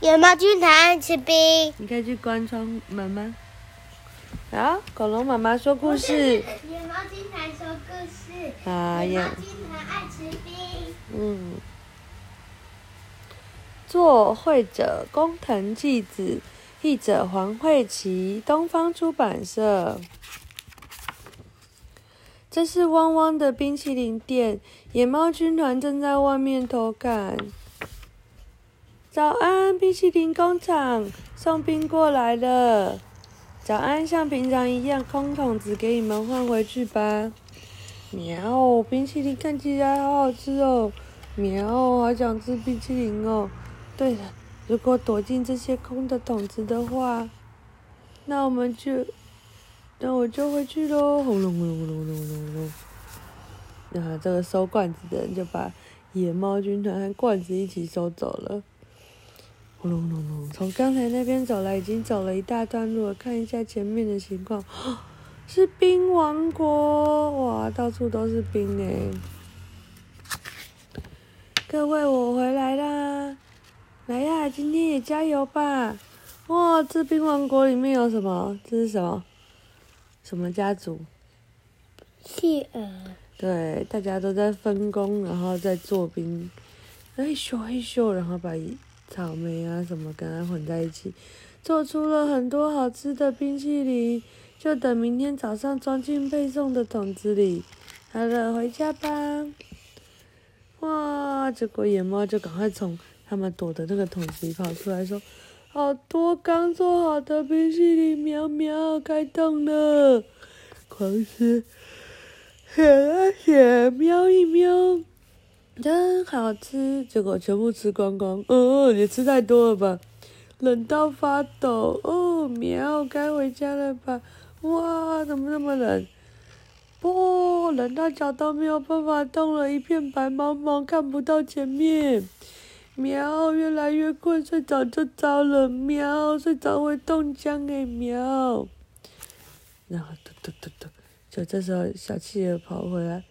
野猫军团爱吃冰。你可以去关窗门吗？好，恐龙妈妈说故事。野猫军团说故事。啊呀野猫军团爱吃冰。嗯，作绘者工藤纪子，译者黄慧琪，东方出版社。这是汪汪的冰淇淋店，野猫军团正在外面偷看。早安，冰淇淋工厂送冰过来了。早安，像平常一样，空桶子给你们换回去吧。喵，冰淇淋看起来好好吃哦。喵，好想吃冰淇淋哦。对了，如果躲进这些空的桶子的话，那我们就，那我就回去喽。轰隆轰隆轰隆轰隆轰隆。然后这个收罐子的人就把野猫军团和罐子一起收走了。轰隆轰隆隆，从刚才那边走来，已经走了一大段路了。看一下前面的情况，是冰王国哇，到处都是冰诶。各位，我回来啦！来呀，今天也加油吧！哇，这冰王国里面有什么？这是什么？什么家族？企鹅。对，大家都在分工，然后在做冰，嘿咻嘿咻，然后把草莓啊什么跟它混在一起，做出了很多好吃的冰淇淋，就等明天早上装进配送的桶子里。好了，回家吧。哇！结果野猫就赶快从他们躲的那个桶子里跑出来，说：“好多刚做好的冰淇淋，喵喵，开动了，狂吃，舔啊舔，喵一喵，真好吃。”结果全部吃光光，哦，也吃太多了吧？冷到发抖，哦，喵，该回家了吧？哇，怎么那么冷？不，冷到脚都没有办法动了，一片白茫茫，看不到前面。喵，越来越困，睡着就糟了。喵，睡着会冻僵诶，喵。然后嘟嘟嘟嘟，就这时候小企鹅跑回来，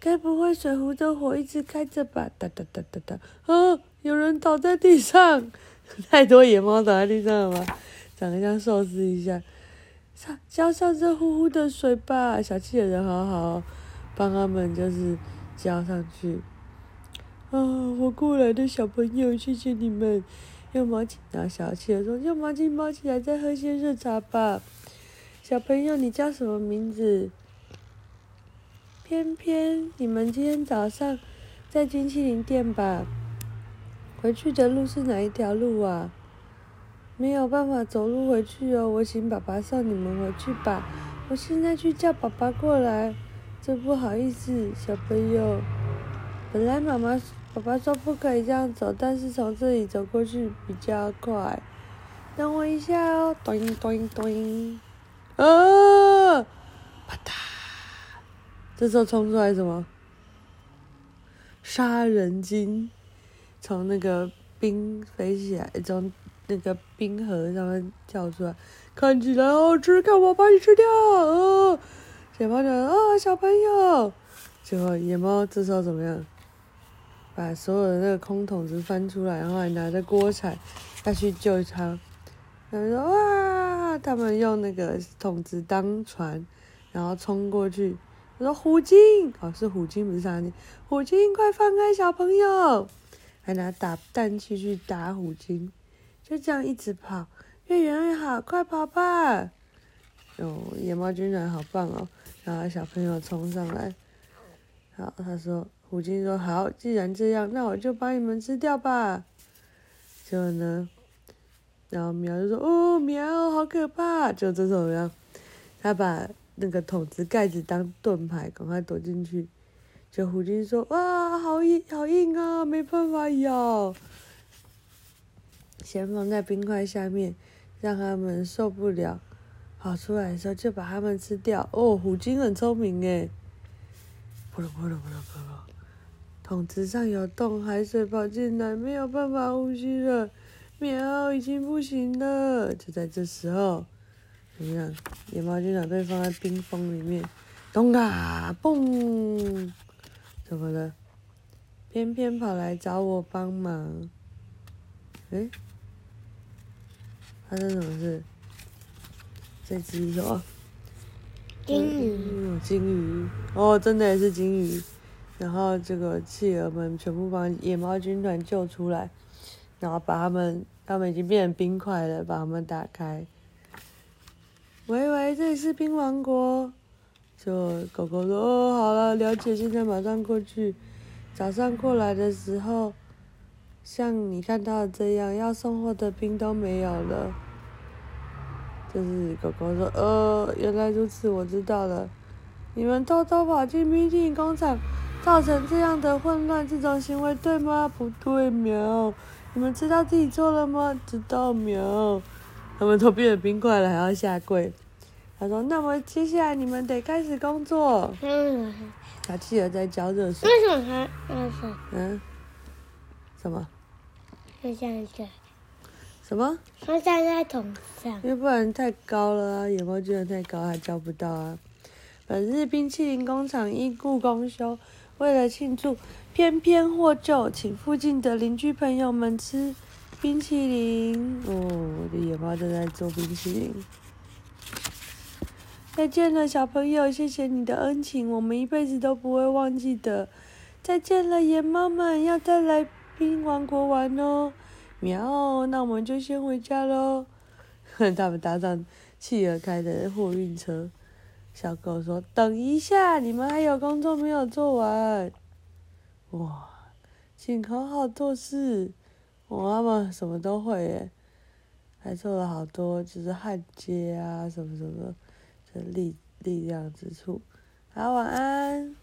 该不会水壶的火一直开着吧？哒哒哒哒哒，啊，有人倒在地上，太多野猫倒在地上了吧？长得像寿司一下。浇上热乎乎的水吧，小气的人好好，帮他们就是浇上去。啊，我过来的小朋友，谢谢你们。用毛巾，然后小气的说：“用毛巾包起来，再喝些热茶吧。”小朋友，你叫什么名字？偏偏，你们今天早上在冰淇淋店吧？回去的路是哪一条路啊？没有办法走路回去哦，我请爸爸送你们回去吧。我现在去叫爸爸过来，真不好意思，小朋友。本来妈妈、爸爸说不可以这样走，但是从这里走过去比较快。等我一下哦，咚咚咚，啊，啪嗒！这时候冲出来什么？杀人鲸，从那个冰飞起来，从。那个冰河上面跳出来，看起来好吃，看我把你吃掉！哦，野猫讲啊，小朋友，结果野猫这时候怎么样？把所有的那个空桶子翻出来，然后还拿着锅铲要去救它。他们说哇，他们用那个桶子当船，然后冲过去。我说虎鲸，哦是虎鲸不是沙丁，虎鲸快放开小朋友！还拿打蛋器去打虎鲸。就这样一直跑，越远越好，快跑吧！哦，野猫军团好棒哦！然后小朋友冲上来，好，他说，虎鲸说好，既然这样，那我就把你们吃掉吧。结果呢，然后喵就说，哦，喵，好可怕！就这种样，他把那个桶子盖子当盾牌，赶快躲进去。就虎鲸说，哇，好硬，好硬啊，没办法咬。先放在冰块下面，让他们受不了。跑出来的时候就把他们吃掉。哦，虎鲸很聪明诶。扑噜扑噜扑噜扑噜，桶子上有洞，海水跑进来，没有办法呼吸了。喵，已经不行了。就在这时候，怎么样？野猫军长被放在冰封里面。咚啊，嘣！怎么了？偏偏跑来找我帮忙。诶。发生什么事？这只什么？金鱼，嗯，金鱼哦，真的也是金鱼。然后这个企鹅们全部把野猫军团救出来，然后把他们，他们已经变成冰块了，把他们打开。喂喂，这里是冰王国。就狗狗说：“哦，好了，了解，现在马上过去。”早上过来的时候，像你看到的这样，要送货的冰都没有了。就是狗狗说：“呃，原来如此，我知道了。你们偷偷跑进冰淇淋工厂，造成这样的混乱，这种行为对吗？不对，喵。你们知道自己错了吗？知道，喵。他们都变成冰块了，还要下跪。他说：那么接下来你们得开始工作。嗯，他企鹅在浇热水。为什么他那是嗯？什么？就像这？什么？他站在桶上，因为不然太高了啊，野猫居然太高，还浇不到啊。本日冰淇淋工厂因故公休，为了庆祝偏偏获救，请附近的邻居朋友们吃冰淇淋。哦，我的野猫正在做冰淇淋。再见了，小朋友，谢谢你的恩情，我们一辈子都不会忘记的。再见了，野猫们，要再来冰王国玩哦。喵，那我们就先回家喽。他们搭上企鹅开的货运车。小狗说：“等一下，你们还有工作没有做完。”哇，请好好做事。我妈妈什么都会耶，还做了好多，就是焊接啊，什么什么的力力量之处。好，晚安。